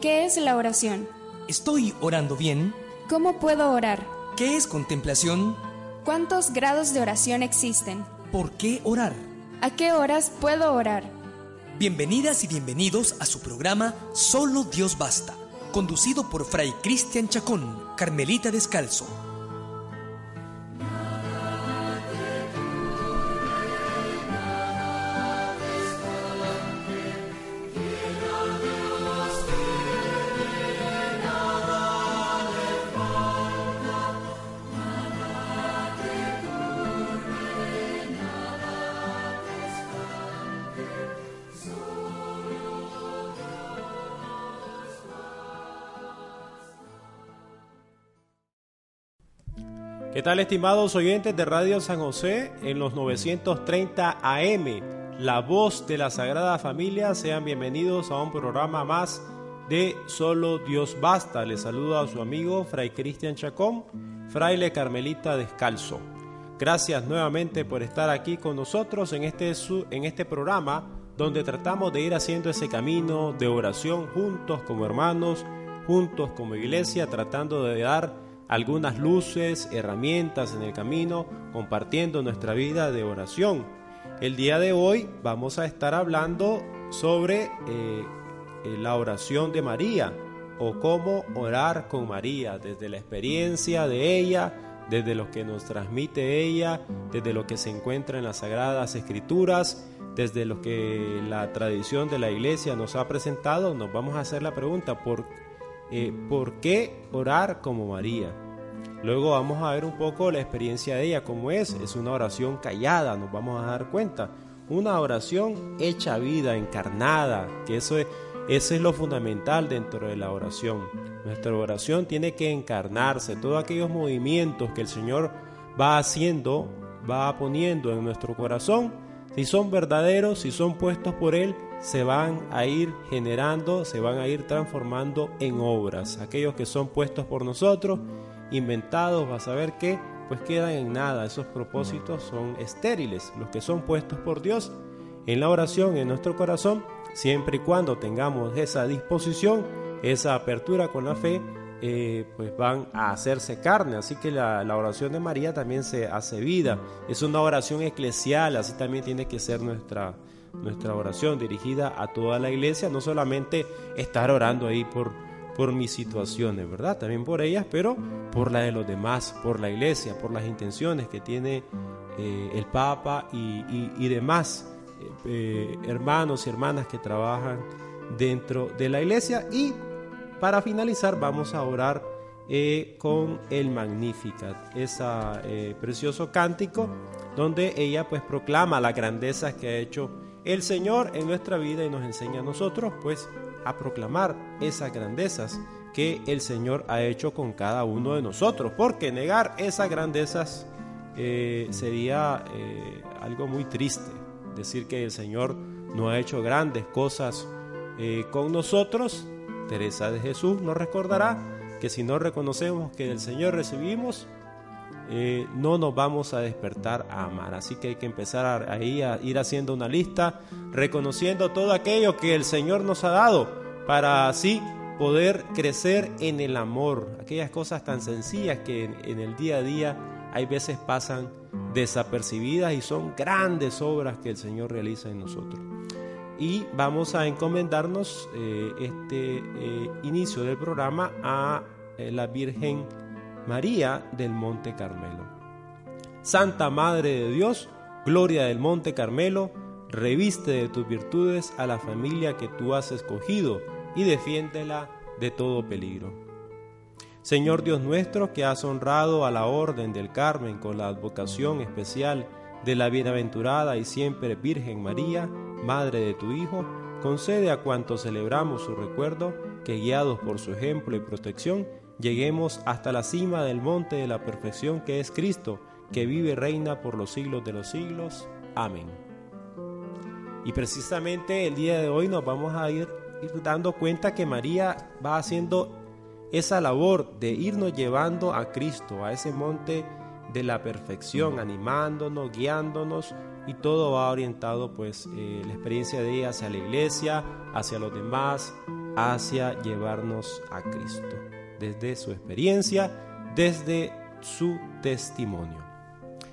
¿Qué es la oración? ¿Estoy orando bien? ¿Cómo puedo orar? ¿Qué es contemplación? ¿Cuántos grados de oración existen? ¿Por qué orar? ¿A qué horas puedo orar? Bienvenidas y bienvenidos a su programa Solo Dios Basta, conducido por Fray Cristian Chacón, Carmelita Descalzo. Estimados oyentes de Radio San José en los 930 AM? La voz de la Sagrada Familia, sean bienvenidos a un programa más de Solo Dios Basta. Les saludo a su amigo Fray Cristian Chacón, fraile carmelita descalzo. Gracias nuevamente por estar aquí con nosotros en este, en este programa donde tratamos de ir haciendo ese camino de oración juntos como hermanos, juntos como iglesia, tratando de dar algunas luces, herramientas en el camino, compartiendo nuestra vida de oración. El día de hoy vamos a estar hablando sobre eh, eh, la oración de María o cómo orar con María, desde la experiencia de ella, desde lo que nos transmite ella, desde lo que se encuentra en las Sagradas Escrituras, desde lo que la tradición de la iglesia nos ha presentado, nos vamos a hacer la pregunta, ¿por eh, ¿por qué orar como María? Luego vamos a ver un poco la experiencia de ella, cómo es. Es una oración callada, nos vamos a dar cuenta. Una oración hecha vida, encarnada, que eso es, eso es lo fundamental dentro de la oración. Nuestra oración tiene que encarnarse, todos aquellos movimientos que el Señor va haciendo, va poniendo en nuestro corazón, si son verdaderos, si son puestos por Él, se van a ir generando, se van a ir transformando en obras. Aquellos que son puestos por nosotros, inventados, a ver que pues quedan en nada. Esos propósitos son estériles, los que son puestos por Dios en la oración, en nuestro corazón, siempre y cuando tengamos esa disposición, esa apertura con la fe, eh, pues van a hacerse carne. Así que la, la, oración de María también se hace vida. Es una oración eclesial, así también tiene que ser nuestra, nuestra oración dirigida a toda la iglesia, no solamente estar orando ahí por, por mis situaciones, ¿verdad? También por ellas, pero por la de los demás, por la iglesia, por las intenciones que tiene eh, el Papa y, demás eh, hermanos y hermanas que trabajan dentro de la iglesia. Y para finalizar vamos a orar eh, con el Magnificat, ese precioso cántico donde ella pues proclama la grandeza que ha hecho el Señor en nuestra vida y nos enseña a nosotros pues a proclamar esas grandezas que el Señor ha hecho con cada uno de nosotros, porque negar esas grandezas eh, sería eh, algo muy triste, decir que el Señor no ha hecho grandes cosas eh, con nosotros. Teresa de Jesús nos recordará que si no reconocemos que del Señor recibimos, no nos vamos a despertar a amar. Así que hay que empezar ahí a ir haciendo una lista, reconociendo todo aquello que el Señor nos ha dado, para así poder crecer en el amor. Aquellas cosas tan sencillas que en, el día a día hay veces pasan desapercibidas y son grandes obras que el Señor realiza en nosotros. Y vamos a encomendarnos eh, este eh, inicio del programa a eh, la Virgen María del Monte Carmelo. Santa Madre de Dios, Gloria del Monte Carmelo, reviste de tus virtudes a la familia que tú has escogido y defiéndela de todo peligro. Señor Dios nuestro, que has honrado a la Orden del Carmen con la advocación especial de la bienaventurada y siempre Virgen María, Madre de tu Hijo, concede a cuantos celebramos su recuerdo que guiados por su ejemplo y protección, lleguemos hasta la cima del monte de la perfección que es Cristo, que vive y reina por los siglos de los siglos. Amén. Y precisamente el día de hoy nos vamos a ir, ir dando cuenta que María va haciendo esa labor de irnos llevando a Cristo, a ese monte de la perfección, animándonos, guiándonos y todo va orientado pues eh, la experiencia de ella hacia la iglesia, hacia los demás, hacia llevarnos a Cristo, desde su experiencia, desde su testimonio.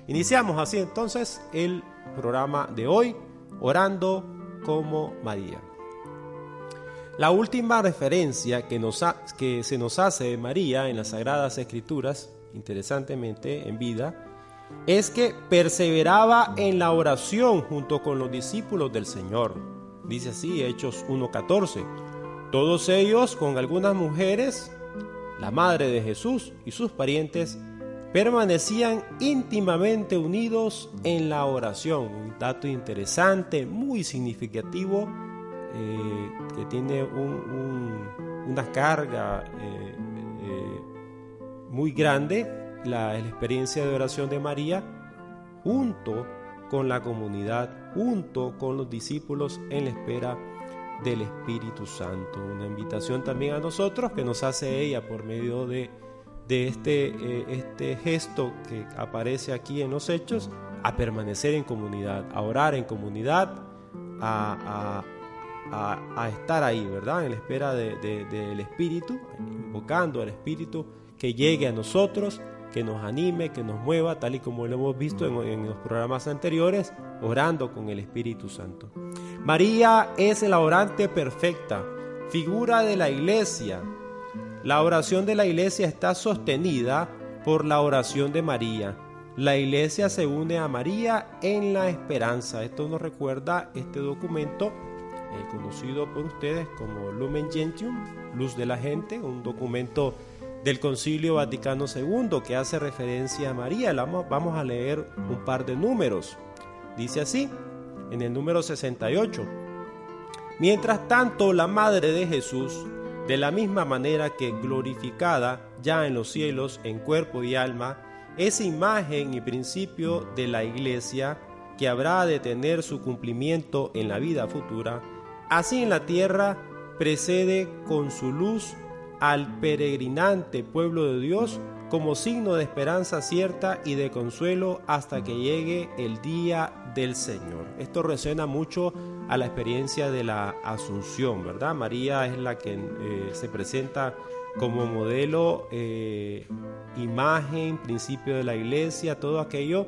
Iniciamos así entonces el programa de hoy, orando como María. La última referencia que, nos que se nos hace de María en las Sagradas Escrituras, interesantemente en vida, es que perseveraba en la oración junto con los discípulos del Señor. Dice así Hechos 1.14. Todos ellos con algunas mujeres, la madre de Jesús y sus parientes, permanecían íntimamente unidos en la oración. Un dato interesante, muy significativo, eh, que tiene una carga eh, eh, muy grande, la, experiencia de oración de María, junto con la comunidad, junto con los discípulos en la espera del Espíritu Santo. Una invitación también a nosotros que nos hace ella por medio de este, este gesto que aparece aquí en los hechos, a permanecer en comunidad, a orar en comunidad, a, a, estar ahí, ¿verdad? En la espera del Espíritu, invocando al Espíritu que llegue a nosotros, que nos anime, que nos mueva, tal y como lo hemos visto en, en los programas anteriores, orando con el Espíritu Santo. María es la orante perfecta, figura de la iglesia, la oración de la iglesia está sostenida por la oración de María. La iglesia se une a María en la esperanza. Esto nos recuerda este documento eh, conocido por ustedes como Lumen Gentium, Luz de la Gente, un documento del Concilio Vaticano II que hace referencia a María. Vamos a leer un par de números. Dice así, en el número 68. Mientras tanto, la Madre de Jesús de la misma manera que glorificada ya en los cielos en cuerpo y alma, es imagen y principio de la iglesia que habrá de tener su cumplimiento en la vida futura, así en la tierra precede con su luz al peregrinante pueblo de Dios como signo de esperanza cierta y de consuelo hasta que llegue el día del Señor. Esto resuena mucho a la experiencia de la Asunción, ¿verdad? María es la que eh, se presenta como modelo, eh, imagen, principio de la iglesia, todo aquello,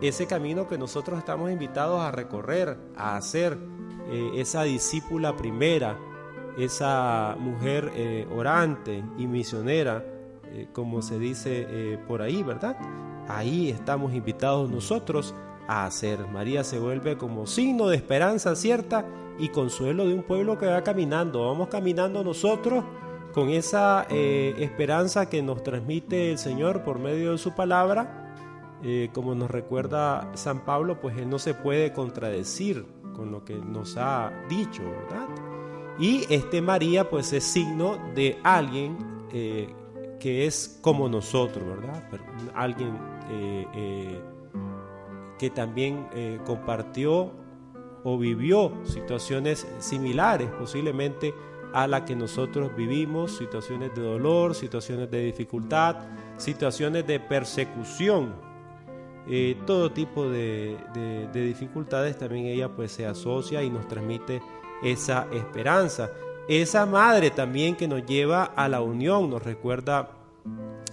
ese camino que nosotros estamos invitados a recorrer, a hacer, eh, esa discípula primera, esa mujer orante y misionera, como se dice por ahí, ¿verdad? Ahí estamos invitados nosotros a hacer. María se vuelve como signo de esperanza cierta y consuelo de un pueblo que va caminando. Vamos caminando nosotros con esa eh, esperanza que nos transmite el Señor por medio de su palabra. Eh, como nos recuerda San Pablo, pues Él no se puede contradecir con lo que nos ha dicho, ¿verdad? Y este María, pues es signo de alguien eh, que es como nosotros, ¿verdad? Alguien que también eh, compartió o vivió situaciones similares posiblemente a la que nosotros vivimos, situaciones de dolor, situaciones de dificultad, situaciones de persecución, eh, todo tipo de, de, dificultades también ella pues se asocia y nos transmite esa esperanza. Esa madre también que nos lleva a la unión, nos recuerda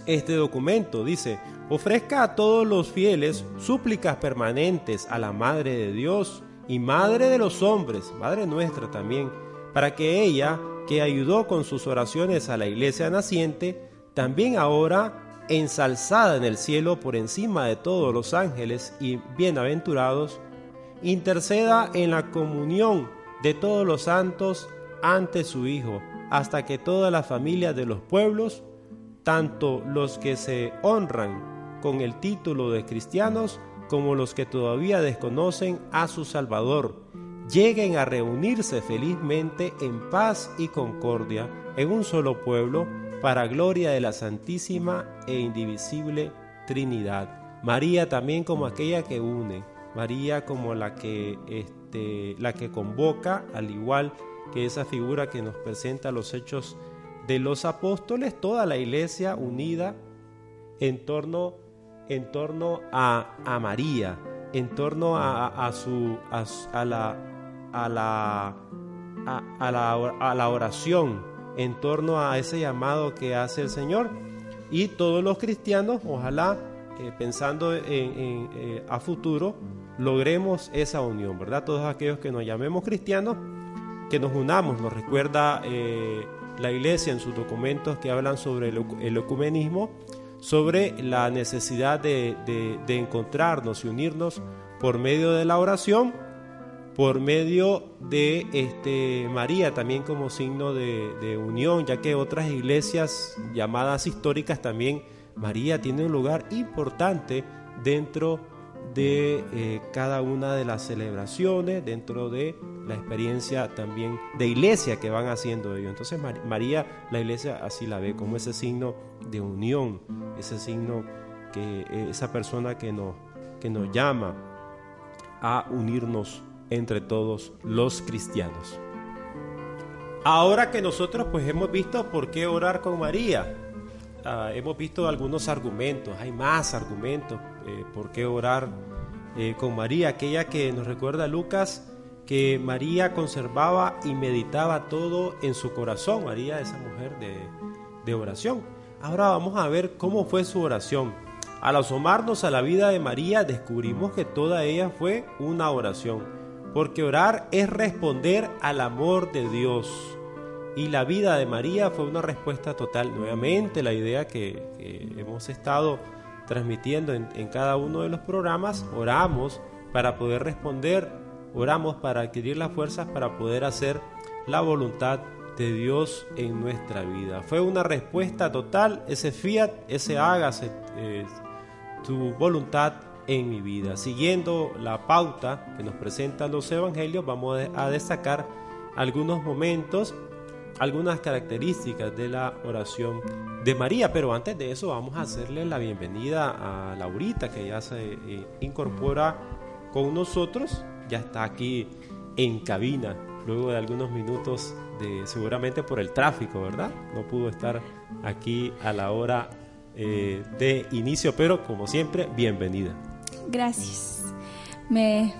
este documento, dice, ofrezca a todos los fieles súplicas permanentes a la Madre de Dios y Madre de los hombres, Madre nuestra también, para que ella, que ayudó con sus oraciones a la iglesia naciente, también ahora, ensalzada en el cielo por encima de todos los ángeles y bienaventurados, interceda en la comunión de todos los santos ante su Hijo, hasta que toda la familia de los pueblos, tanto los que se honran con el título de cristianos como los que todavía desconocen a su Salvador, lleguen a reunirse felizmente en paz y concordia en un solo pueblo para gloria de la Santísima e Indivisible Trinidad. María también como aquella que une, María como la que, este, la que convoca, al igual que esa figura que nos presenta los hechos de los apóstoles, toda la iglesia unida en torno, en torno a, a María, en torno a, a su, a, la, a, la, a, la, a la oración, en torno a ese llamado que hace el Señor. Y todos los cristianos, ojalá, eh, pensando en, eh, a futuro, logremos esa unión, ¿verdad? Todos aquellos que nos llamemos cristianos, que nos unamos, nos recuerda eh, la Iglesia en sus documentos que hablan sobre el, ecumenismo, sobre la necesidad de, encontrarnos y unirnos por medio de la oración, por medio de este, María también como signo de, unión, ya que otras iglesias llamadas históricas también María tiene un lugar importante dentro de eh, cada una de las celebraciones, dentro de la experiencia también de iglesia que van haciendo ellos. Entonces María, la iglesia así la ve como ese signo de unión, ese signo que eh, esa persona que nos, que nos llama a unirnos entre todos los cristianos. Ahora que nosotros pues hemos visto por qué orar con María, ah, hemos visto algunos argumentos, hay más argumentos eh, por qué orar eh, con María, aquella que nos recuerda Lucas que María conservaba y meditaba todo en su corazón, María, esa mujer de, de oración. Ahora vamos a ver cómo fue su oración. Al asomarnos a la vida de María descubrimos que toda ella fue una oración, porque orar es responder al amor de Dios. Y la vida de María fue una respuesta total. Nuevamente la idea que, hemos estado transmitiendo en, cada uno de los programas, oramos para poder responder Oramos para adquirir las fuerzas para poder hacer la voluntad de Dios en nuestra vida. Fue una respuesta total, ese fiat, ese hágase eh, tu voluntad en mi vida. Siguiendo la pauta que nos presentan los evangelios, vamos a destacar algunos momentos, algunas características de la oración de María. Pero antes de eso vamos a hacerle la bienvenida a Laurita, que ya se eh, incorpora con nosotros ya está aquí en cabina luego de algunos minutos de seguramente por el tráfico, ¿verdad? No pudo estar aquí a la hora eh, de inicio, pero como siempre, bienvenida. Gracias. Me,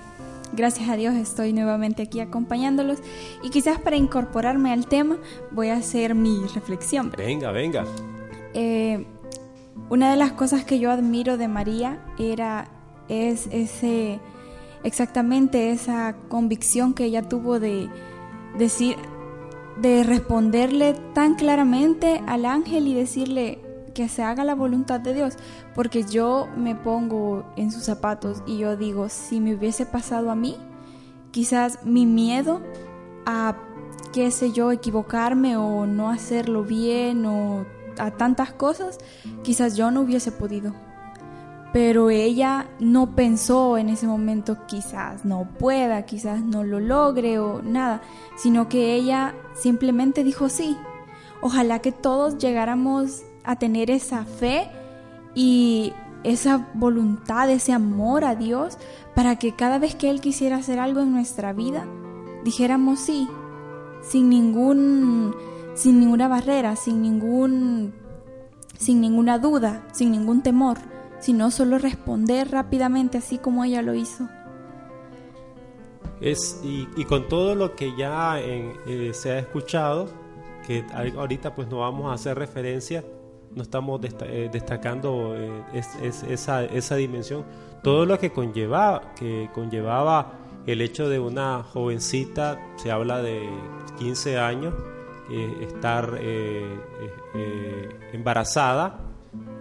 gracias a Dios estoy nuevamente aquí acompañándolos y quizás para incorporarme al tema voy a hacer mi reflexión. Venga, venga. Eh, una de las cosas que yo admiro de María era es ese exactamente esa convicción que ella tuvo de decir, de responderle tan claramente al ángel y decirle que se haga la voluntad de Dios, porque yo me pongo en sus zapatos y yo digo, si me hubiese pasado a mí, quizás mi miedo a, qué sé yo, equivocarme o no hacerlo bien o a tantas cosas, quizás yo no hubiese podido pero ella no pensó en ese momento quizás no pueda, quizás no lo logre o nada, sino que ella simplemente dijo sí. Ojalá que todos llegáramos a tener esa fe y esa voluntad, ese amor a Dios, para que cada vez que Él quisiera hacer algo en nuestra vida, dijéramos sí, sin ningún, sin ninguna barrera, sin ningún, sin ninguna duda, sin ningún temor sino solo responder rápidamente así como ella lo hizo. Es, y, con todo lo que ya eh, se ha escuchado, que ahorita pues no vamos a hacer referencia, no estamos eh, destacando eh, esa, esa, dimensión, todo lo que conllevaba, que conllevaba el hecho de una jovencita, se habla de 15 años, estar embarazada,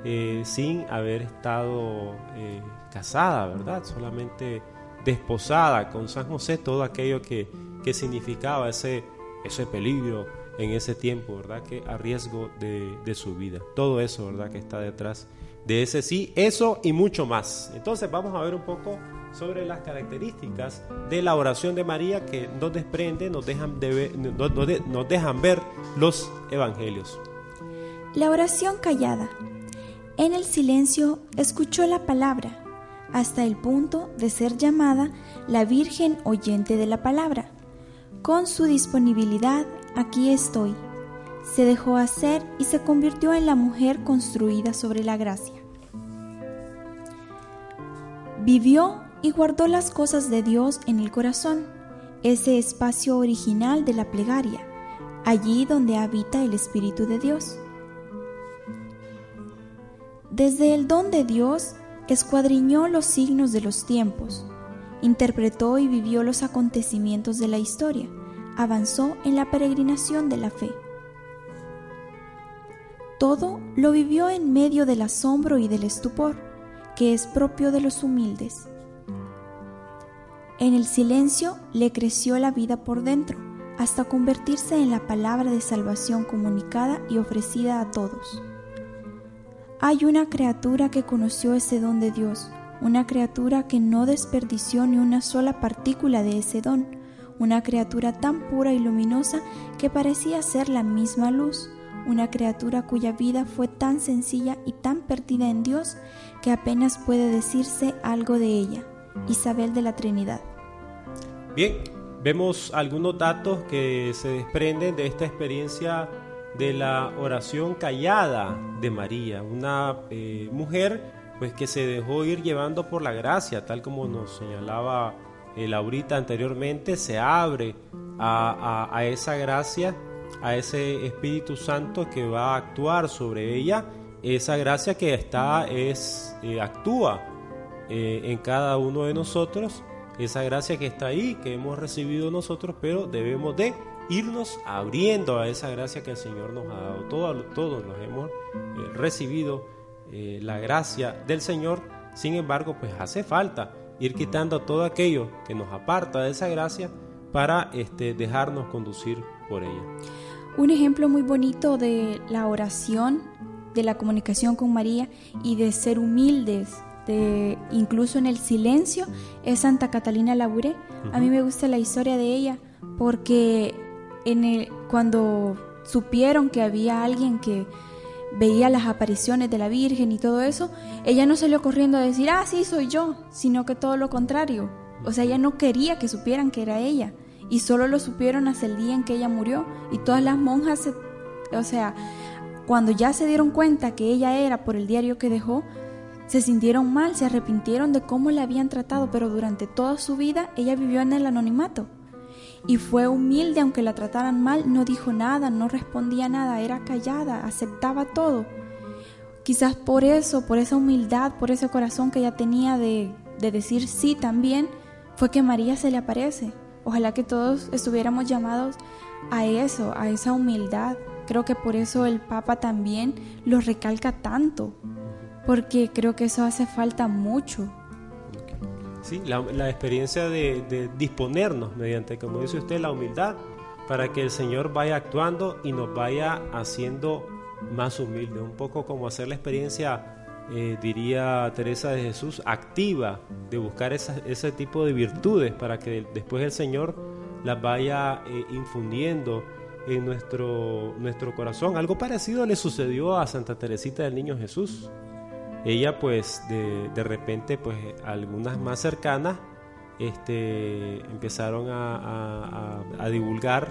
eh, sin haber estado eh, casada, ¿verdad? Solamente desposada con San José, todo aquello que, que significaba ese, ese peligro en ese tiempo, ¿verdad? Que a riesgo de, de, su vida. Todo eso, ¿verdad? Que está detrás de ese sí, eso y mucho más. Entonces vamos a ver un poco sobre las características de la oración de María que nos desprende, nos dejan, ver, nos dejan ver los evangelios. La oración callada. En el silencio escuchó la palabra, hasta el punto de ser llamada la Virgen oyente de la palabra. Con su disponibilidad, aquí estoy. Se dejó hacer y se convirtió en la mujer construida sobre la gracia. Vivió y guardó las cosas de Dios en el corazón, ese espacio original de la plegaria, allí donde habita el Espíritu de Dios. Desde el don de Dios, escuadriñó los signos de los tiempos, interpretó y vivió los acontecimientos de la historia, avanzó en la peregrinación de la fe. Todo lo vivió en medio del asombro y del estupor, que es propio de los humildes en el silencio le creció la vida por dentro, hasta convertirse en la palabra de salvación comunicada y ofrecida a todos. Hay una criatura que conoció ese don de Dios, una criatura que no desperdició ni una sola partícula de ese don, una criatura tan pura y luminosa que parecía ser la misma luz, una criatura cuya vida fue tan sencilla y tan perdida en Dios que apenas puede decirse algo de ella, Isabel de la Trinidad. Bien, vemos algunos datos que se desprenden de esta experiencia de la oración callada de María, una eh, mujer pues que se dejó ir llevando por la gracia, tal como nos señalaba Laurita anteriormente, se abre a, esa gracia, a ese Espíritu Santo que va a actuar sobre ella, esa gracia que está es eh, actúa en cada uno de nosotros. Esa gracia que está ahí, que hemos recibido nosotros, pero debemos de irnos abriendo a esa gracia que el Señor nos ha dado. Todos, todos los hemos eh, recibido eh, la gracia del Señor, sin embargo, pues hace falta ir quitando todo aquello que nos aparta de esa gracia para este, dejarnos conducir por ella. Un ejemplo muy bonito de la oración, de la comunicación con María y de ser humildes incluso en el silencio, es Santa Catalina Laure. A mí me gusta la historia de ella porque en cuando supieron que había alguien que veía las apariciones de la Virgen y todo eso, ella no salió corriendo a decir, ah, sí, soy yo, sino que todo lo contrario. O sea, ella no quería que supieran que era ella. Y solo lo supieron hasta el día en que ella murió. Y todas las monjas, o sea, cuando ya se dieron cuenta que ella era por el diario que dejó, se sintieron mal, se arrepintieron de cómo la habían tratado, pero durante toda su vida ella vivió en el anonimato. Y fue humilde aunque la trataran mal, no dijo nada, no respondía nada, era callada, aceptaba todo. Quizás por eso, por esa humildad, por ese corazón que ella tenía de, de decir sí también, fue que María se le aparece. Ojalá que todos estuviéramos llamados a eso, a esa humildad. Creo que por eso el Papa también lo recalca tanto, porque creo que eso hace falta mucho. Sí, la, experiencia de, disponernos mediante, como dice usted, la humildad, para que el Señor vaya actuando y nos vaya haciendo más humildes, un poco como hacer la experiencia, eh, diría Teresa de Jesús, activa, de buscar ese tipo de virtudes para que después el Señor las vaya eh, infundiendo en nuestro, nuestro corazón. Algo parecido le sucedió a Santa Teresita del Niño Jesús ella pues de, de repente pues algunas más cercanas este, empezaron a, a, divulgar,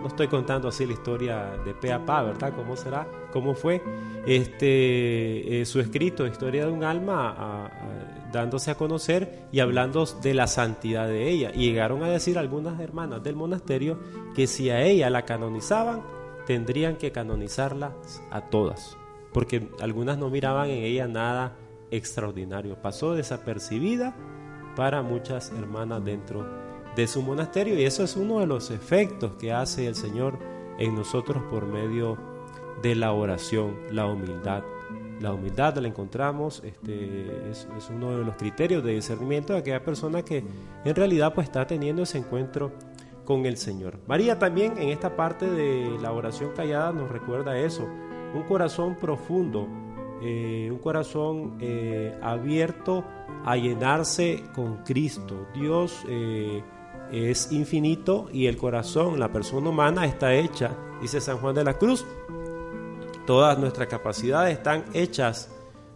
no estoy contando así la historia de pe a pa, ¿verdad? ¿Cómo será? ¿Cómo fue? Este, eh, su escrito, Historia de un alma, dándose a conocer y hablando de la santidad de ella. Y llegaron a decir algunas hermanas del monasterio que si a ella la canonizaban, tendrían que canonizarla a todas porque algunas no miraban en ella nada extraordinario. Pasó desapercibida para muchas hermanas dentro de su monasterio y eso es uno de los efectos que hace el Señor en nosotros por medio de la oración, la humildad. La humildad la encontramos, este, es, uno de los criterios de discernimiento de aquella persona que en realidad pues está teniendo ese encuentro con el Señor. María también en esta parte de la oración callada nos recuerda eso, un corazón profundo eh, un corazón eh, abierto a llenarse con Cristo. Dios eh, es infinito y el corazón, la persona humana está hecha, dice San Juan de la Cruz. Todas nuestras capacidades están hechas,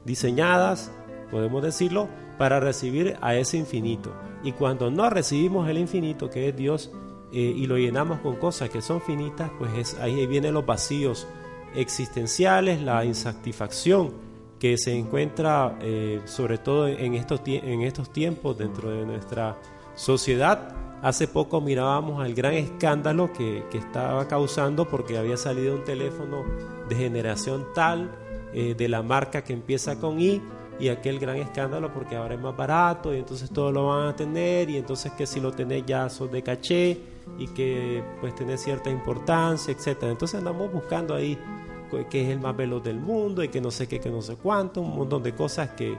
diseñadas, podemos decirlo, para recibir a ese infinito. Y cuando no recibimos el infinito, que es Dios, y lo llenamos con cosas que son finitas, pues es, ahí vienen los vacíos existenciales, la insatisfacción que se encuentra eh, sobre todo en estos, en estos tiempos dentro de nuestra sociedad. Hace poco mirábamos al gran escándalo que, que estaba causando porque había salido un teléfono de generación tal, eh, de la marca que empieza con I, y aquel gran escándalo porque ahora es más barato y entonces todos lo van a tener y entonces que si lo tenés ya sos de caché y que pues tenés cierta importancia, etcétera. Entonces andamos buscando ahí que es el más veloz del mundo y que no sé qué, que no sé cuánto, un montón de cosas que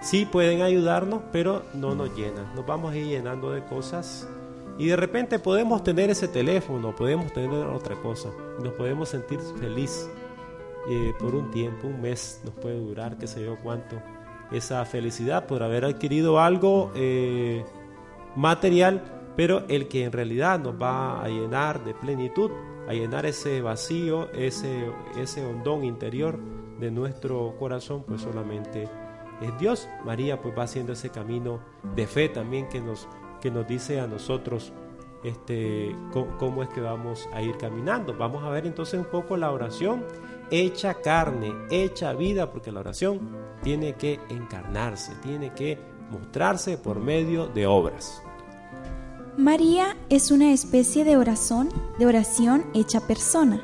sí pueden ayudarnos, pero no nos llenan. Nos vamos a ir llenando de cosas y de repente podemos tener ese teléfono, podemos tener otra cosa, nos podemos sentir feliz eh, por un tiempo, un mes nos puede durar, qué sé yo cuánto, esa felicidad por haber adquirido algo eh, material, pero el que en realidad nos va a llenar de plenitud a llenar ese vacío, ese, ese hondón interior de nuestro corazón, pues solamente es Dios. María pues va haciendo ese camino de fe también que nos, que nos dice a nosotros este, cómo, es que vamos a ir caminando. Vamos a ver entonces un poco la oración hecha carne, hecha vida, porque la oración tiene que encarnarse, tiene que mostrarse por medio de obras. María es una especie de oración, de oración hecha persona.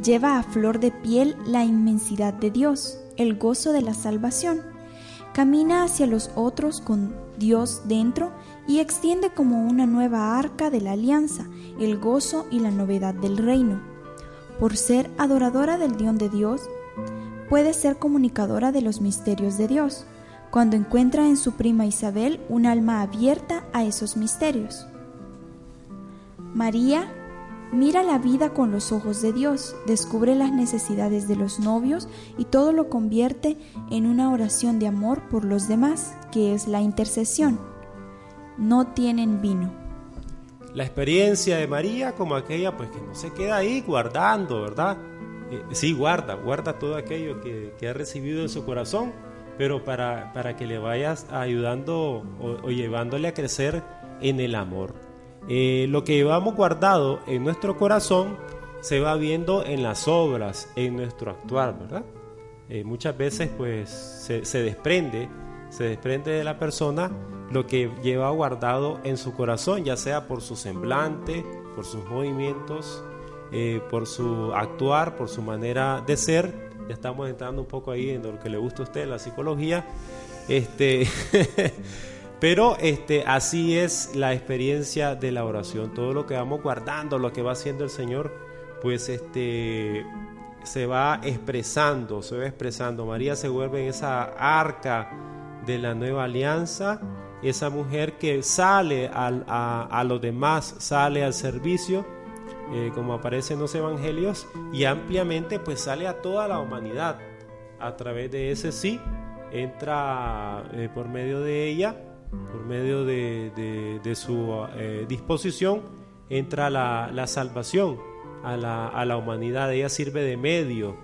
Lleva a flor de piel la inmensidad de Dios, el gozo de la salvación. Camina hacia los otros con Dios dentro y extiende como una nueva arca de la alianza el gozo y la novedad del reino. Por ser adoradora del Dios de Dios, puede ser comunicadora de los misterios de Dios, cuando encuentra en su prima Isabel un alma abierta a esos misterios. María mira la vida con los ojos de Dios, descubre las necesidades de los novios y todo lo convierte en una oración de amor por los demás, que es la intercesión. No tienen vino. La experiencia de María como aquella pues que no se queda ahí guardando, ¿verdad? Eh, sí, guarda, guarda todo aquello que, ha recibido en su corazón, pero para, para que le vayas ayudando o llevándole a crecer en el amor. Eh, lo que llevamos guardado en nuestro corazón se va viendo en las obras, en nuestro actuar, ¿verdad? Eh, muchas veces pues se, desprende, se desprende de la persona lo que lleva guardado en su corazón, ya sea por su semblante, por sus movimientos, eh, por su actuar, por su manera de ser. Ya estamos entrando un poco ahí en lo que le gusta a usted, la psicología. Este Pero este, así es la experiencia de la oración. Todo lo que vamos guardando, lo que va haciendo el Señor, pues este, se va expresando, se va expresando. María se vuelve en esa arca de la nueva alianza, esa mujer que sale a, los demás, sale al servicio, eh, como aparece en los evangelios, y ampliamente pues sale a toda la humanidad. A través de ese sí, entra eh, por medio de ella por medio de, su eh, disposición, entra la, salvación a la, humanidad. Ella sirve de medio,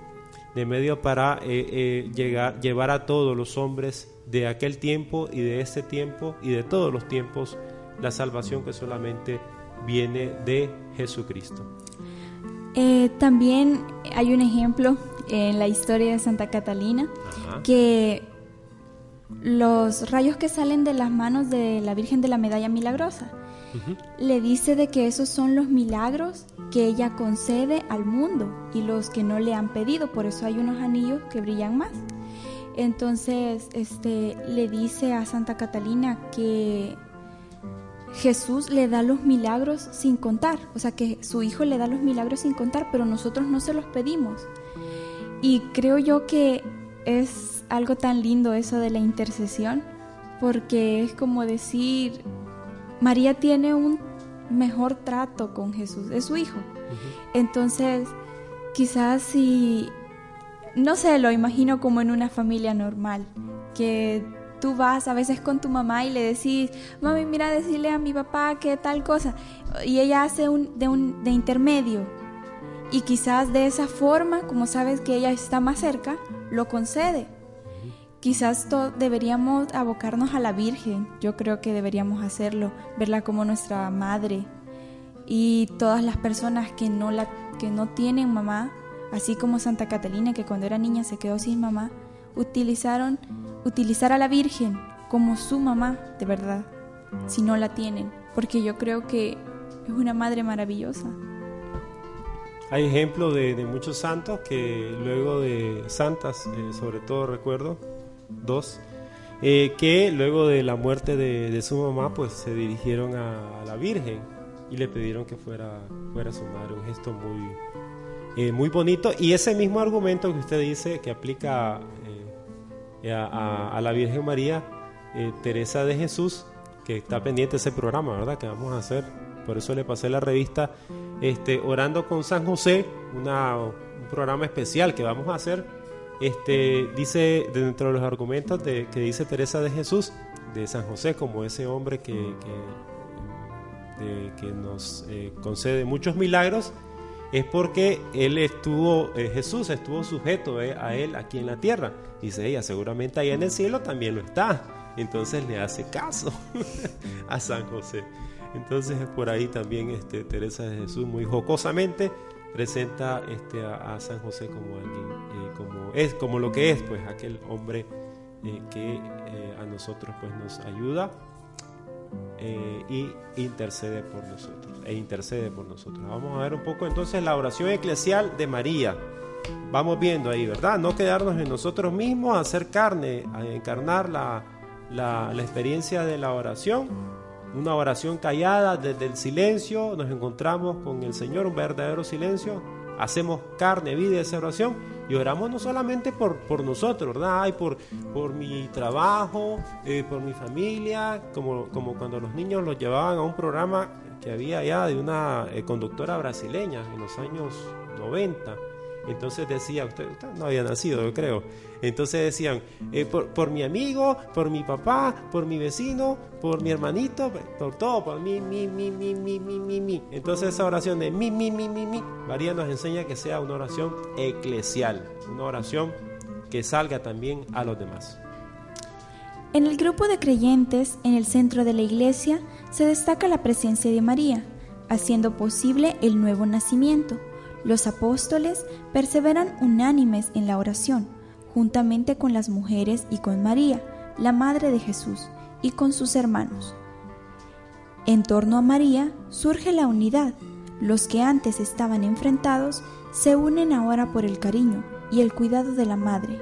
de medio para eh, eh, llegar, llevar a todos los hombres de aquel tiempo y de este tiempo y de todos los tiempos la salvación que solamente viene de Jesucristo. también hay un ejemplo en la historia de Santa Catalina que los rayos que salen de las manos de la Virgen de la Medalla Milagrosa. Le dice de que esos son los milagros que ella concede al mundo y los que no le han pedido, por eso hay unos anillos que brillan más. Entonces, este le dice a Santa Catalina que Jesús le da los milagros sin contar, o sea que su hijo le da los milagros sin contar, pero nosotros no se los pedimos. Y creo yo que es algo tan lindo eso de la intercesión, porque es como decir, María tiene un mejor trato con Jesús, es su hijo. Entonces, quizás si no sé, lo imagino como en una familia normal, que tú vas a veces con tu mamá y le decís, mami, mira, decirle a mi papá que tal cosa, y ella hace un de, un, de intermedio, y quizás de esa forma, como sabes que ella está más cerca, lo concede. Quizás deberíamos abocarnos a la Virgen, yo creo que deberíamos hacerlo, verla como nuestra madre. Y todas las personas que no, la, que no tienen mamá, así como Santa Catalina, que cuando era niña se quedó sin mamá, utilizaron utilizar a la Virgen como su mamá, de verdad, si no la tienen, porque yo creo que es una madre maravillosa. Hay ejemplos de, muchos santos que luego de santas, eh, sobre todo recuerdo, dos, eh, que luego de la muerte de, su mamá, pues se dirigieron a, la Virgen y le pidieron que fuera, fuera su madre, un gesto muy, eh, muy bonito. Y ese mismo argumento que usted dice que aplica eh, a, la Virgen María, Teresa de Jesús, que está pendiente de ese programa, ¿verdad? Que vamos a hacer. Por eso le pasé la revista este, Orando con San José, un programa especial que vamos a hacer este, dice dentro de los argumentos que dice Teresa de Jesús, de San José, como ese hombre que, que, nos eh, concede muchos milagros, es porque él estuvo, eh, Jesús estuvo sujeto eh, a él aquí en la tierra. Dice ella, seguramente ahí en el cielo también lo está. Entonces le hace caso a San José. Entonces por ahí también este, Teresa de Jesús muy jocosamente presenta este, a, San José como alguien, eh, como, es, como lo que es, pues aquel hombre eh, que eh, a nosotros pues nos ayuda y intercede por nosotros, e intercede por nosotros. Vamos a ver un poco entonces la oración eclesial de María. Vamos viendo ahí, ¿verdad? No quedarnos en nosotros mismos, hacer carne, a encarnar la, la, la experiencia de la oración una oración callada desde el silencio, nos encontramos con el Señor, un verdadero silencio, hacemos carne, vida esa oración. Y oramos no solamente por, por nosotros, ¿verdad? Ay, por, por mi trabajo, eh, por mi familia, como, como cuando los niños los llevaban a un programa que había ya de una eh, conductora brasileña en los años 90 entonces decía, usted, no había nacido, yo creo. Entonces decían, eh, por, mi amigo, por mi papá, por mi vecino, por mi hermanito, por todo, por mí, mi, mi, mi, mi, mi, mi, mi. Entonces esa oración de mi, mi, mi, mi, mi, María nos enseña que sea una oración eclesial, una oración que salga también a los demás. En el grupo de creyentes en el centro de la iglesia se destaca la presencia de María, haciendo posible el nuevo nacimiento los apóstoles perseveran unánimes en la oración, juntamente con las mujeres y con María, la Madre de Jesús, y con sus hermanos. En torno a María surge la unidad. Los que antes estaban enfrentados se unen ahora por el cariño y el cuidado de la Madre.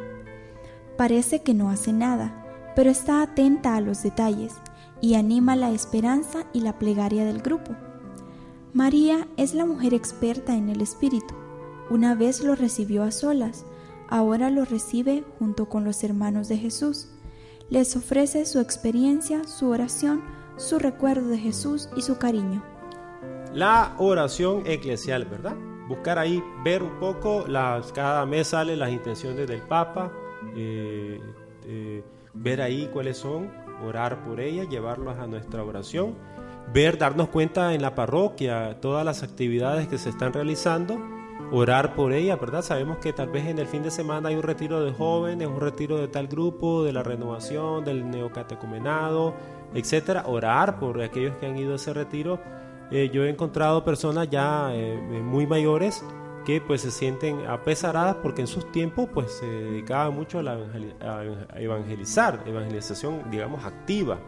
Parece que no hace nada, pero está atenta a los detalles y anima la esperanza y la plegaria del grupo. María es la mujer experta en el Espíritu. Una vez lo recibió a solas, ahora lo recibe junto con los hermanos de Jesús. Les ofrece su experiencia, su oración, su recuerdo de Jesús y su cariño. La oración eclesial, ¿verdad? Buscar ahí, ver un poco, las, cada mes salen las intenciones del Papa, eh, eh, ver ahí cuáles son, orar por ellas, llevarlas a nuestra oración ver, darnos cuenta en la parroquia todas las actividades que se están realizando, orar por ella, ¿verdad? Sabemos que tal vez en el fin de semana hay un retiro de jóvenes, un retiro de tal grupo, de la renovación, del neocatecumenado, etcétera. Orar por aquellos que han ido a ese retiro. Eh, yo he encontrado personas ya eh, muy mayores que pues se sienten apesaradas porque en sus tiempos pues se dedicaban mucho a, a evangelizar, evangelización digamos activa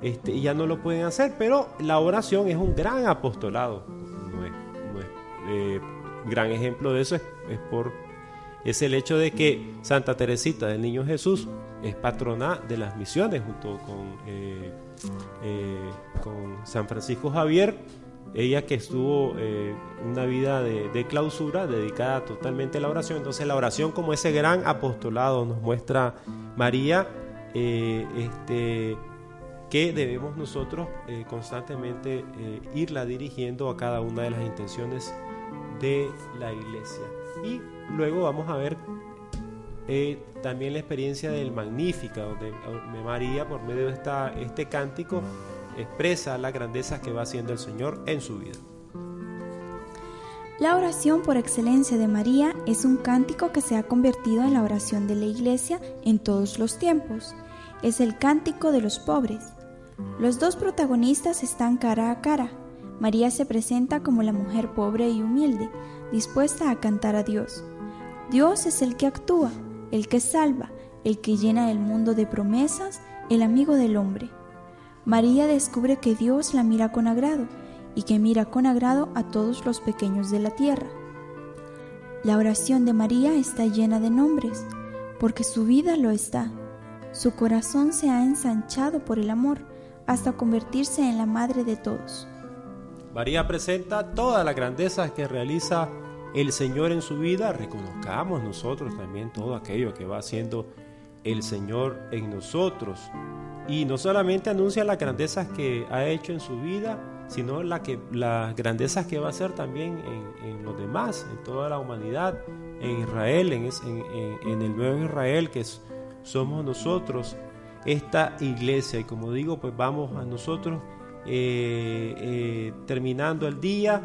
este, y ya no lo pueden hacer, pero la oración es un gran apostolado. No es, eh, gran ejemplo de eso es, por es el hecho de que Santa Teresita del Niño Jesús es patrona de las misiones junto con, eh, eh, con San Francisco Javier, ella que estuvo una vida de, de, clausura dedicada totalmente a la oración. Entonces la oración como ese gran apostolado nos muestra María, este, que debemos nosotros eh, constantemente eh, irla dirigiendo a cada una de las intenciones de la iglesia. Y luego vamos a ver eh, también la experiencia del Magnífica, donde María, por medio de esta, este cántico, expresa la grandeza que va haciendo el Señor en su vida. La oración por excelencia de María es un cántico que se ha convertido en la oración de la Iglesia en todos los tiempos. Es el cántico de los pobres. Los dos protagonistas están cara a cara. María se presenta como la mujer pobre y humilde, dispuesta a cantar a Dios. Dios es el que actúa, el que salva, el que llena el mundo de promesas, el amigo del hombre. María descubre que Dios la mira con agrado y que mira con agrado a todos los pequeños de la tierra. La oración de María está llena de nombres, porque su vida lo está. Su corazón se ha ensanchado por el amor hasta convertirse en la madre de todos. María presenta todas las grandezas que realiza el Señor en su vida. Reconozcamos nosotros también todo aquello que va haciendo el Señor en nosotros. Y no solamente anuncia las grandezas que ha hecho en su vida, sino las grandezas que va a hacer también en, los demás, en toda la humanidad, en Israel, en, el nuevo Israel que somos nosotros, esta iglesia. Y como digo, pues vamos a nosotros eh, eh, terminando el día,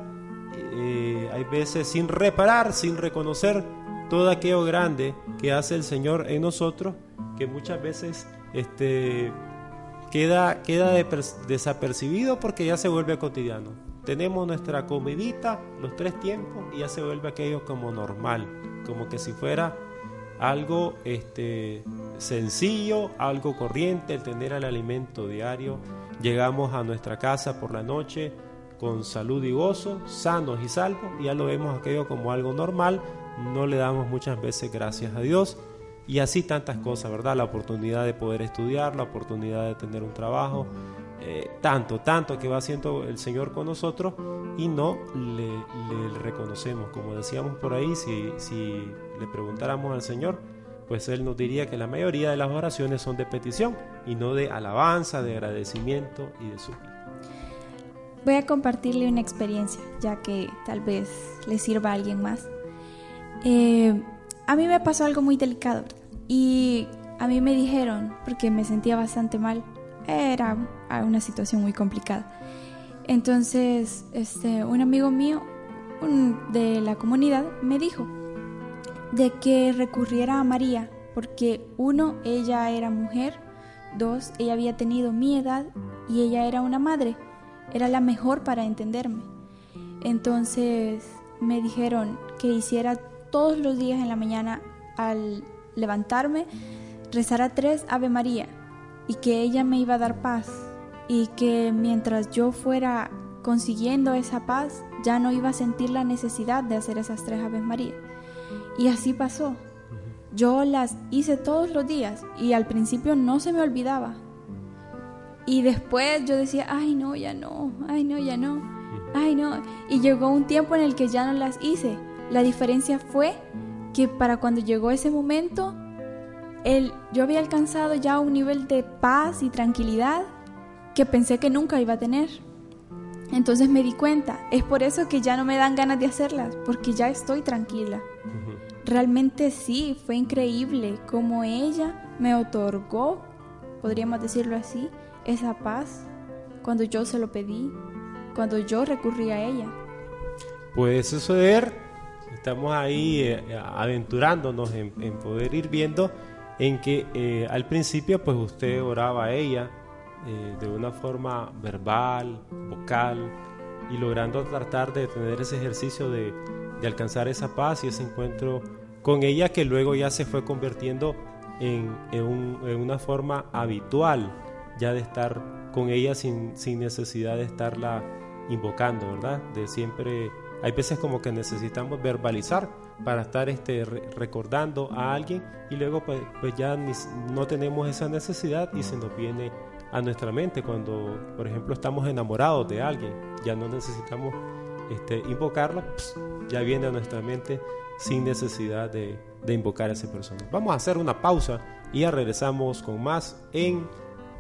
eh, hay veces sin reparar, sin reconocer todo aquello grande que hace el Señor en nosotros, que muchas veces este, queda, queda desapercibido porque ya se vuelve cotidiano. Tenemos nuestra comidita, los tres tiempos, y ya se vuelve aquello como normal, como que si fuera algo este, sencillo, algo corriente, el tener el alimento diario. Llegamos a nuestra casa por la noche con salud y gozo, sanos y salvos, ya lo vemos aquello como algo normal, no le damos muchas veces gracias a Dios y así tantas cosas, ¿verdad? La oportunidad de poder estudiar, la oportunidad de tener un trabajo, eh, tanto, tanto que va haciendo el Señor con nosotros y no le, reconocemos. Como decíamos por ahí, si, si le preguntáramos al Señor, pues Él nos diría que la mayoría de las oraciones son de petición y no de alabanza, de agradecimiento y de súplica. Voy a compartirle una experiencia, ya que tal vez le sirva a alguien más. Eh, a mí me pasó algo muy delicado y a mí me dijeron, porque me sentía bastante mal, era una situación muy complicada. Entonces, este, un amigo mío de la comunidad me dijo de que recurriera a María, porque uno, ella era mujer, dos, ella había tenido mi edad y ella era una madre, era la mejor para entenderme. Entonces me dijeron que hiciera todos los días en la mañana al levantarme, rezar tres Ave María y que ella me iba a dar paz y que mientras yo fuera consiguiendo esa paz ya no iba a sentir la necesidad de hacer esas tres Ave María. Y así pasó. Yo las hice todos los días y al principio no se me olvidaba. Y después yo decía, ay no, ya no, ay no, ya no, ay no. Y llegó un tiempo en el que ya no las hice la diferencia fue que para cuando llegó ese momento, el, yo había alcanzado ya un nivel de paz y tranquilidad que pensé que nunca iba a tener. Entonces me di cuenta, es por eso que ya no me dan ganas de hacerlas, porque ya estoy tranquila. Realmente sí, fue increíble como ella me otorgó, podríamos decirlo así, esa paz cuando yo se lo pedí, cuando yo recurrí a ella. Puede suceder estamos ahí eh, aventurándonos en, poder ir viendo en que eh, al principio pues usted oraba a ella eh, de una forma verbal, vocal y logrando tratar de tener ese ejercicio de, alcanzar esa paz y ese encuentro con ella que luego ya se fue convirtiendo en, en una forma habitual ya de estar con ella sin, sin necesidad de estarla invocando, ¿verdad? De siempre hay veces como que necesitamos verbalizar para estar este, recordando a alguien y luego pues, pues ya no tenemos esa necesidad y se nos viene a nuestra mente cuando, por ejemplo, estamos enamorados de alguien, ya no necesitamos este, invocarlo, ya viene a nuestra mente sin necesidad de, de invocar a esa persona. Vamos a hacer una pausa y ya regresamos con más en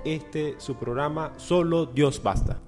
este su programa Solo Dios Basta.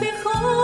最后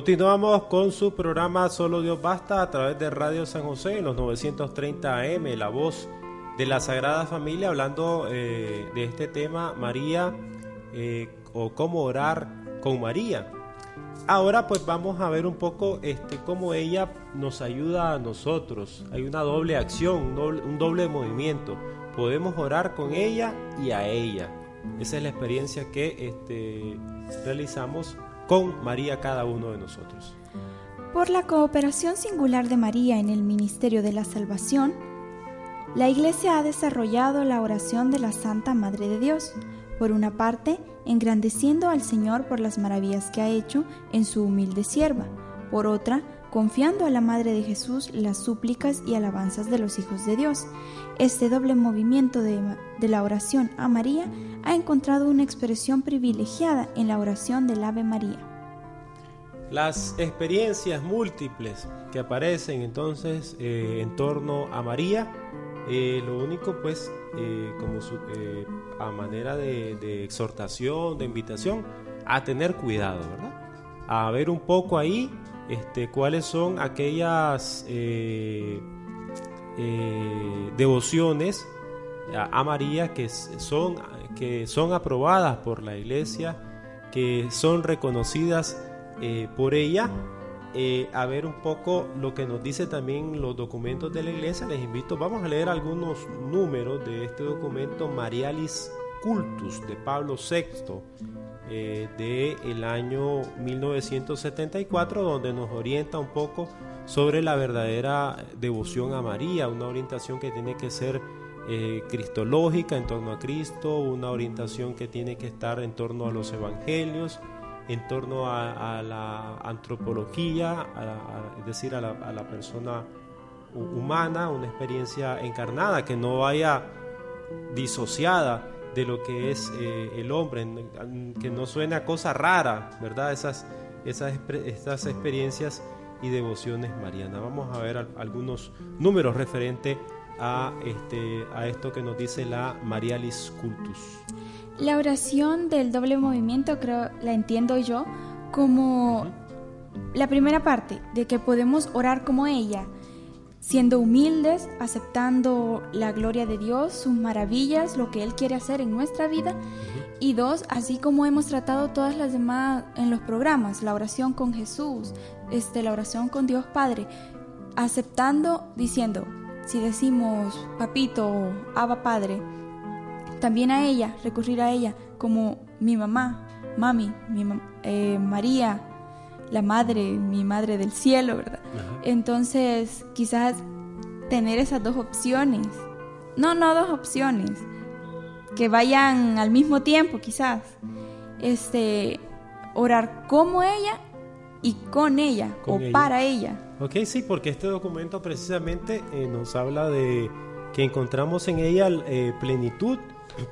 Continuamos con su programa Solo Dios Basta a través de Radio San José en los 930 AM, la voz de la Sagrada Familia, hablando eh, de este tema, María, eh, o cómo orar con María. Ahora pues vamos a ver un poco este, cómo ella nos ayuda a nosotros. Hay una doble acción, un doble, un doble movimiento. Podemos orar con ella y a ella. Esa es la experiencia que este, realizamos con María cada uno de nosotros. Por la cooperación singular de María en el ministerio de la salvación, la Iglesia ha desarrollado la oración de la Santa Madre de Dios, por una parte, engrandeciendo al Señor por las maravillas que ha hecho en su humilde sierva, por otra, confiando a la Madre de Jesús las súplicas y alabanzas de los hijos de Dios. Este doble movimiento de, la oración a María ha encontrado una expresión privilegiada en la oración del Ave María. Las experiencias múltiples que aparecen entonces eh, en torno a María, eh, lo único pues eh, como eh, a manera de, de exhortación, de invitación, a tener cuidado, ¿verdad? A ver un poco ahí este, cuáles son aquellas eh, eh, devociones a, María que son, que son aprobadas por la iglesia, que son reconocidas eh, por ella. a ver un poco lo que nos dice también los documentos de la iglesia. Les invito, vamos a leer algunos números de este documento Marialis Cultus de Pablo VI eh, del año 1974, donde nos orienta un poco sobre la verdadera devoción a María, una orientación que tiene que ser eh, cristológica en torno a Cristo, una orientación que tiene que estar en torno a los evangelios, en torno a, la antropología, es decir, a la, persona humana, una experiencia encarnada que no vaya disociada de lo que es eh, el hombre, que no suene a cosa rara, ¿verdad? Esas, esas, estas experiencias y devociones marianas. Vamos a ver algunos números referentes a, este, a esto que nos dice la Marialis Cultus. La oración del doble movimiento creo la entiendo yo como la primera parte de que podemos orar como ella, siendo humildes, aceptando la gloria de Dios, sus maravillas, lo que Él quiere hacer en nuestra vida. Y dos, así como hemos tratado todas las demás en los programas, la oración con Jesús, este, la oración con Dios Padre, aceptando, diciendo, si decimos papito o aba padre, también a ella, recurrir a ella como mi mamá, mami, mi eh, María, la madre, mi madre del cielo, ¿verdad? Entonces, quizás tener esas dos opciones, no, no dos opciones, que vayan al mismo tiempo, quizás, este, orar como ella y con ella o para ella. Ok, sí, porque este documento precisamente eh, nos habla de que encontramos en ella eh, plenitud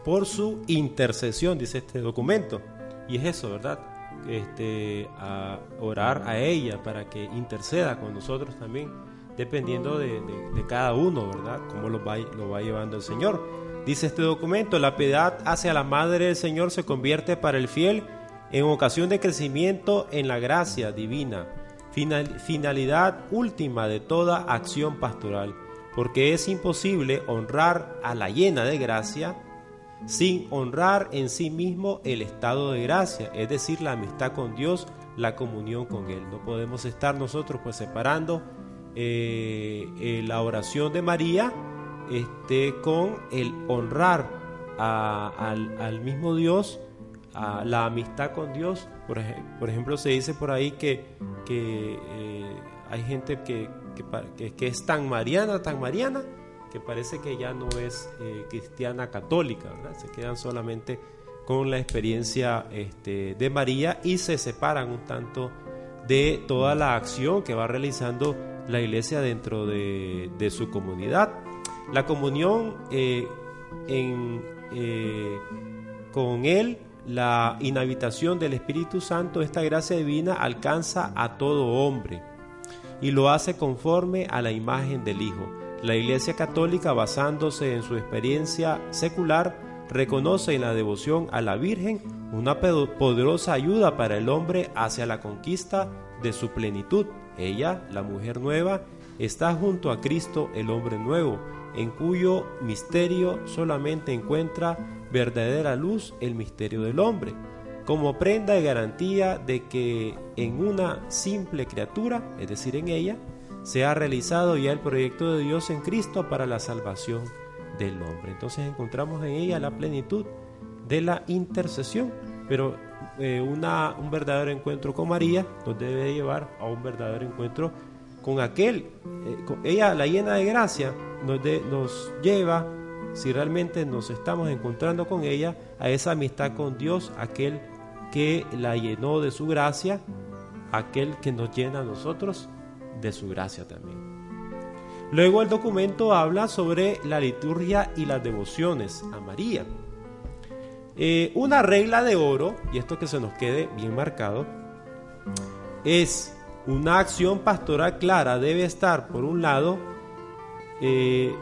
por su intercesión, dice este documento. Y es eso, ¿verdad? Este, a orar a ella para que interceda con nosotros también, dependiendo de, cada uno, ¿verdad? Cómo lo va, lo va llevando el Señor. Dice este documento, la piedad hacia la Madre del Señor se convierte para el fiel en ocasión de crecimiento en la gracia divina, finalidad última de toda acción pastoral, porque es imposible honrar a la llena de gracia sin honrar en sí mismo el estado de gracia, es decir, la amistad con Dios, la comunión con Él. No podemos estar nosotros pues separando eh, eh, la oración de María este, con el honrar al, mismo Dios, la amistad con Dios. Por, por ejemplo, se dice por ahí que, que eh, hay gente que, que, que es tan mariana, tan mariana, que parece que ya no es eh, cristiana católica, se quedan solamente con la experiencia este, de María y se separan un tanto de toda la acción que va realizando la iglesia dentro de, su comunidad. La comunión eh, eh, con Él, la inhabitación del Espíritu Santo, esta gracia divina alcanza a todo hombre y lo hace conforme a la imagen del Hijo. La Iglesia Católica, basándose en su experiencia secular, reconoce en la devoción a la Virgen una poderosa ayuda para el hombre hacia la conquista de su plenitud. Ella, la mujer nueva, está junto a Cristo el hombre nuevo, en cuyo misterio solamente encuentra verdadera luz el misterio del hombre, como prenda y garantía de que en una simple criatura, es decir, en ella, se ha realizado ya el proyecto de Dios en Cristo para la salvación del hombre. Entonces encontramos en ella la plenitud de la intercesión, pero eh, una, un verdadero encuentro con María nos debe llevar a un verdadero encuentro con aquel, eh, ella la llena de gracia nos, nos lleva, si realmente nos estamos encontrando con ella, a esa amistad con Dios, aquel que la llenó de su gracia, aquel que nos llena a nosotros de su gracia también. Luego el documento habla sobre la liturgia y las devociones a María. Eh, una regla de oro, y esto que se nos quede bien marcado, es una acción pastoral clara debe estar por un lado, eh,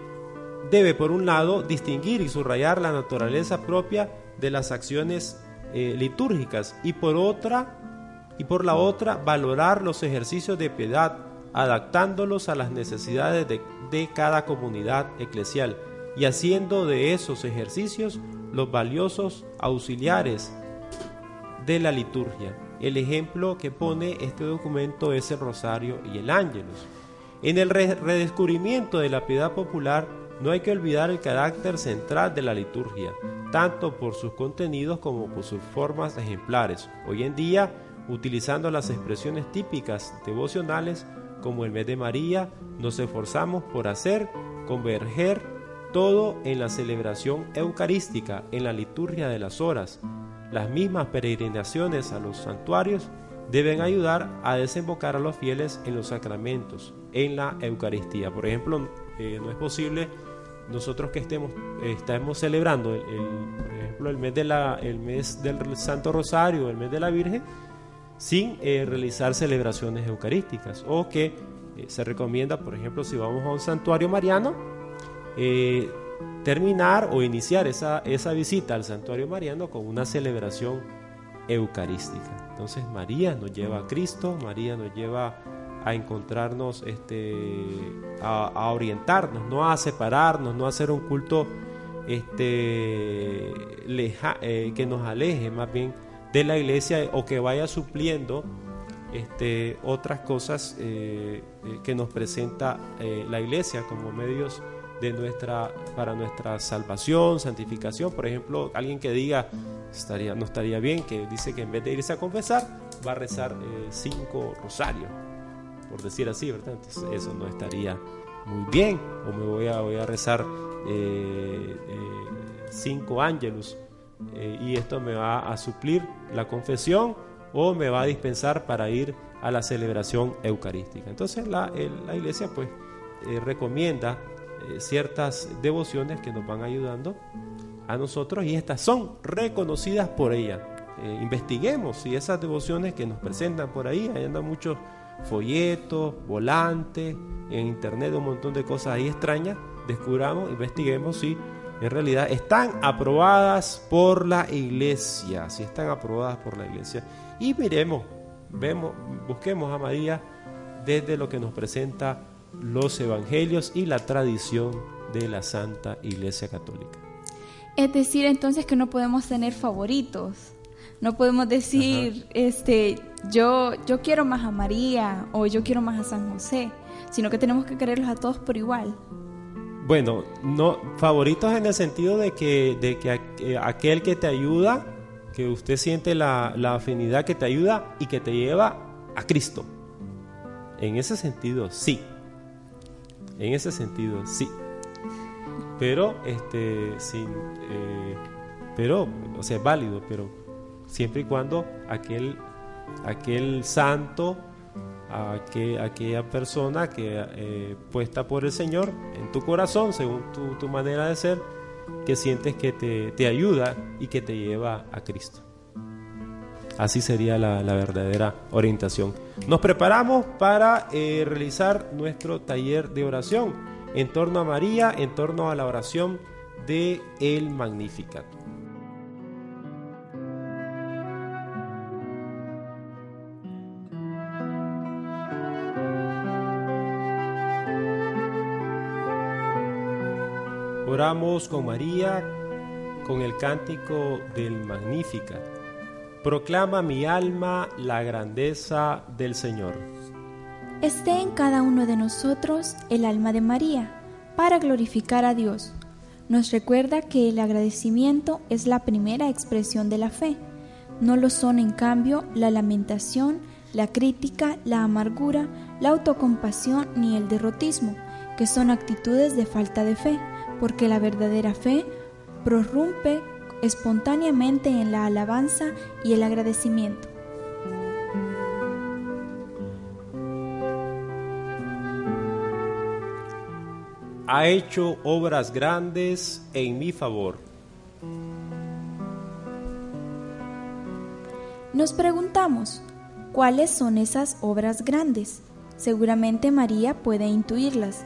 debe por un lado distinguir y subrayar la naturaleza propia de las acciones eh, litúrgicas y por otra y por la otra valorar los ejercicios de piedad adaptándolos a las necesidades de, cada comunidad eclesial y haciendo de esos ejercicios los valiosos auxiliares de la liturgia. El ejemplo que pone este documento es el rosario y el ángelus. En el redescubrimiento de la piedad popular No hay que olvidar el carácter central de la liturgia, tanto por sus contenidos como por sus formas ejemplares. Hoy en día, utilizando las expresiones típicas devocionales como el mes de María, nos esforzamos por hacer converger todo en la celebración eucarística, en la liturgia de las horas. Las mismas peregrinaciones a los santuarios deben ayudar a desembocar a los fieles en los sacramentos, en la Eucaristía. Por ejemplo, eh, no es posible nosotros que estemos, estamos celebrando el, por ejemplo, el mes del Santo Rosario, el mes de la Virgen, sin eh, realizar celebraciones eucarísticas. O que eh, se recomienda, por ejemplo, si vamos a un santuario mariano, eh, terminar o iniciar esa, esa visita al santuario mariano con una celebración eucarística. Entonces María nos lleva a Cristo, María nos lleva a encontrarnos, este, a, orientarnos, no a separarnos, no a hacer un culto este, eh, que nos aleje más bien de la iglesia o que vaya supliendo este, otras cosas eh, eh, que nos presenta la iglesia como medios de nuestra, para nuestra salvación, santificación. Por ejemplo, alguien que diga, estaría, no estaría bien, que dice que en vez de irse a confesar, va a rezar cinco rosarios por decir así, ¿verdad? Entonces eso no estaría muy bien, o me voy a, voy a rezar eh, eh, cinco ángelos eh, y esto me va a suplir la confesión o me va a dispensar para ir a la celebración eucarística. Entonces la, la iglesia pues recomienda ciertas devociones que nos van ayudando a nosotros y estas son reconocidas por ella. investiguemos si esas devociones que nos presentan por ahí, hay andan muchos folletos, volantes, en internet un montón de cosas ahí extrañas, descubramos, investiguemos si en realidad están aprobadas por la iglesia, si están aprobadas por la iglesia. Y miremos, vemos, busquemos a María desde lo que nos presenta los evangelios y la tradición de la Santa Iglesia Católica. Es decir, entonces que no podemos tener favoritos. No podemos decir, este, yo, yo quiero más a María o yo quiero más a San José, sino que tenemos que quererlos a todos por igual. Bueno, no favoritos en el sentido de que, de que eh, aquel que te ayuda, que usted siente la, la afinidad que te ayuda y que te lleva a Cristo. En ese sentido, sí. En ese sentido, sí. Pero, este, sin, eh, pero, o sea, es válido, pero siempre y cuando aquel, aquel santo, aquella persona que eh, puesta por el Señor en tu corazón, según tu, manera de ser, que sientes que te, ayuda y que te lleva a Cristo. Así sería la, verdadera orientación. Nos preparamos para eh, realizar nuestro taller de oración en torno a María, en torno a la oración de el Magnificat. Oramos con María con el cántico del Magnífica. Proclama mi alma la grandeza del Señor. Esté en cada uno de nosotros el alma de María, para glorificar a Dios. Nos recuerda que el agradecimiento es la primera expresión de la fe. No lo son, en cambio, la lamentación, la crítica, la amargura, la autocompasión ni el derrotismo, que son actitudes de falta de fe porque la verdadera fe prorrumpe espontáneamente en la alabanza y el agradecimiento. Ha hecho obras grandes en mi favor. Nos preguntamos, ¿cuáles son esas obras grandes? Seguramente María puede intuirlas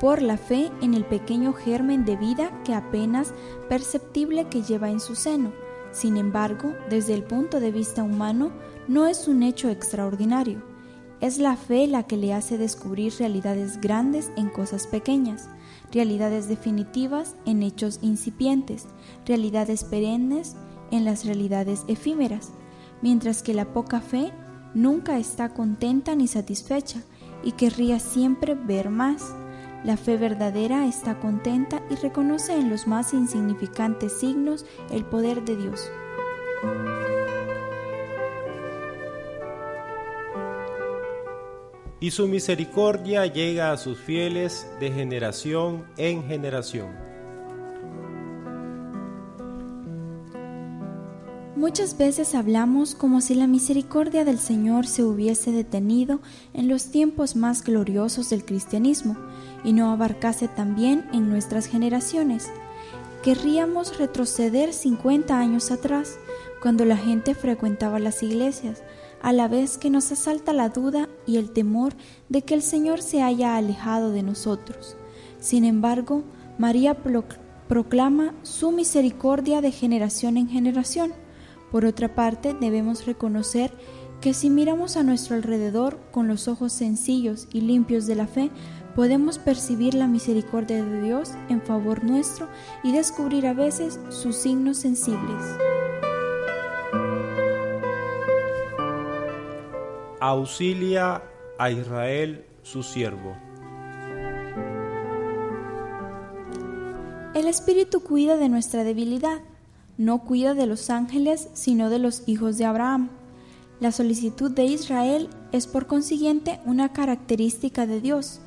por la fe en el pequeño germen de vida que apenas perceptible que lleva en su seno. Sin embargo, desde el punto de vista humano, no es un hecho extraordinario. Es la fe la que le hace descubrir realidades grandes en cosas pequeñas, realidades definitivas en hechos incipientes, realidades perennes en las realidades efímeras, mientras que la poca fe nunca está contenta ni satisfecha y querría siempre ver más. La fe verdadera está contenta y reconoce en los más insignificantes signos el poder de Dios. Y su misericordia llega a sus fieles de generación en generación. Muchas veces hablamos como si la misericordia del Señor se hubiese detenido en los tiempos más gloriosos del cristianismo y no abarcase también en nuestras generaciones. Querríamos retroceder 50 años atrás, cuando la gente frecuentaba las iglesias, a la vez que nos asalta la duda y el temor de que el Señor se haya alejado de nosotros. Sin embargo, María proclama su misericordia de generación en generación por otra parte, debemos reconocer que si miramos a nuestro alrededor con los ojos sencillos y limpios de la fe, podemos percibir la misericordia de Dios en favor nuestro y descubrir a veces sus signos sensibles. Auxilia a Israel su siervo. El Espíritu cuida de nuestra debilidad no cuida de los ángeles, sino de los hijos de Abraham. La solicitud de Israel es por consiguiente una característica de Dios.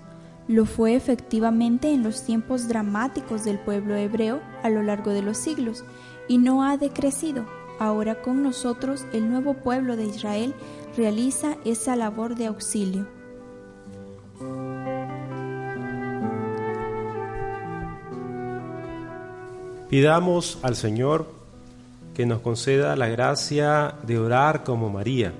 Lo fue efectivamente en los tiempos dramáticos del pueblo hebreo a lo largo de los siglos, y no ha decrecido. Ahora con nosotros el nuevo pueblo de Israel realiza esa labor de auxilio. Pidamos al Señor que nos conceda la gracia de orar como María,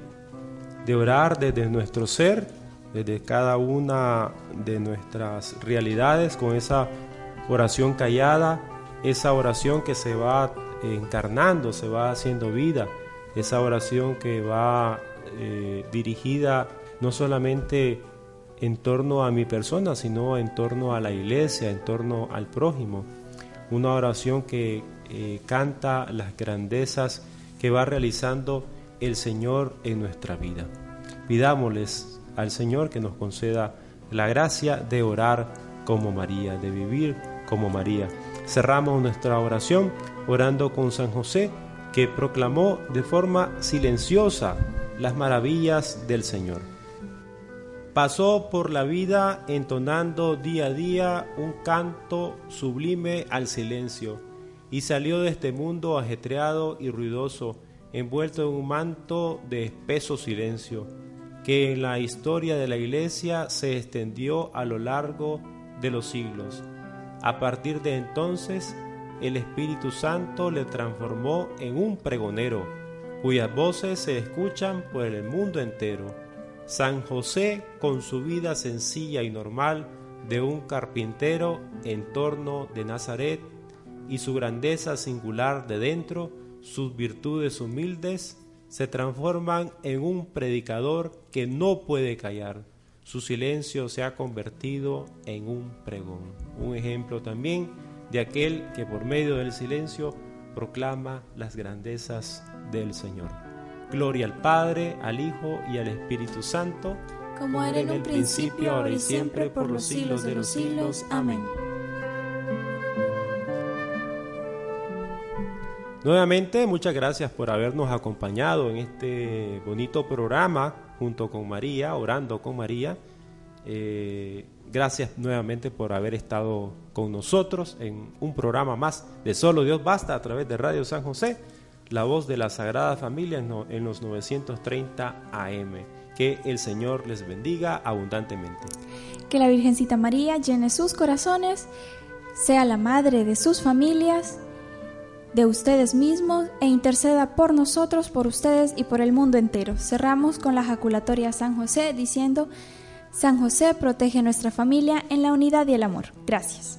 de orar desde nuestro ser, desde cada una de nuestras realidades, con esa oración callada, esa oración que se va encarnando, se va haciendo vida, esa oración que va eh, dirigida no solamente en torno a mi persona, sino en torno a la iglesia, en torno al prójimo. Una oración que eh, canta las grandezas que va realizando el Señor en nuestra vida. Pidámosles al Señor que nos conceda la gracia de orar como María, de vivir como María. Cerramos nuestra oración orando con San José, que proclamó de forma silenciosa las maravillas del Señor. Pasó por la vida entonando día a día un canto sublime al silencio y salió de este mundo ajetreado y ruidoso, envuelto en un manto de espeso silencio, que en la historia de la Iglesia se extendió a lo largo de los siglos. A partir de entonces, el Espíritu Santo le transformó en un pregonero, cuyas voces se escuchan por el mundo entero. San José, con su vida sencilla y normal de un carpintero en torno de Nazaret, y su grandeza singular de dentro, sus virtudes humildes, se transforman en un predicador que no puede callar. Su silencio se ha convertido en un pregón. Un ejemplo también de aquel que por medio del silencio proclama las grandezas del Señor. Gloria al Padre, al Hijo y al Espíritu Santo, como era en un principio, ahora y siempre, por los siglos de los siglos. Amén. Nuevamente, muchas gracias por habernos acompañado en este bonito programa junto con María, orando con María. Eh, gracias nuevamente por haber estado con nosotros en un programa más de Solo Dios Basta a través de Radio San José, la voz de la Sagrada Familia en los 930 AM. Que el Señor les bendiga abundantemente. Que la Virgencita María llene sus corazones, sea la madre de sus familias de ustedes mismos e interceda por nosotros, por ustedes y por el mundo entero. Cerramos con la jaculatoria San José diciendo, San José protege nuestra familia en la unidad y el amor. Gracias.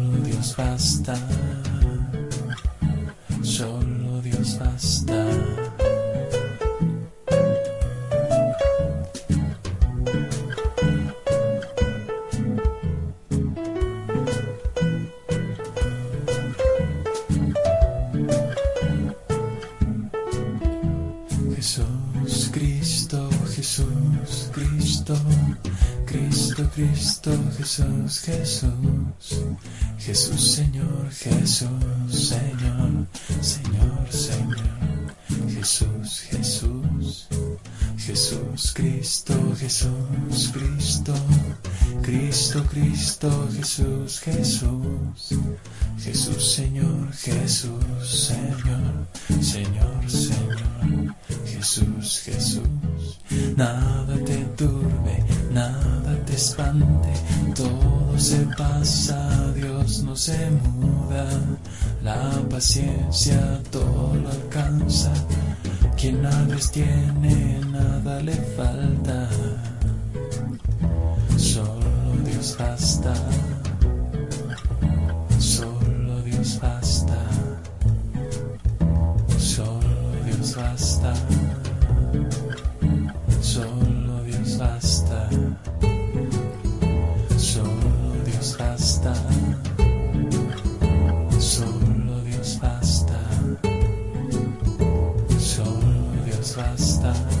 Dios basta. Solo Dios basta. Jesús, Cristo, Jesús, Cristo, Cristo, Cristo, Jesús, Jesús, Jesús, Señor, Jesús, Señor, Señor, Señor, Jesús, Jesús, Jesús, Cristo, Jesús, Cristo, Cristo, Cristo, Jesús, Jesús, Jesús, Señor, Jesús, Señor, Señor, Señor, Jesús, Jesús. Nada te turbe, nada te espante, todo se pasa, se muda, la paciencia todo lo alcanza, quien a Dios tiene, nada le falta, afastar.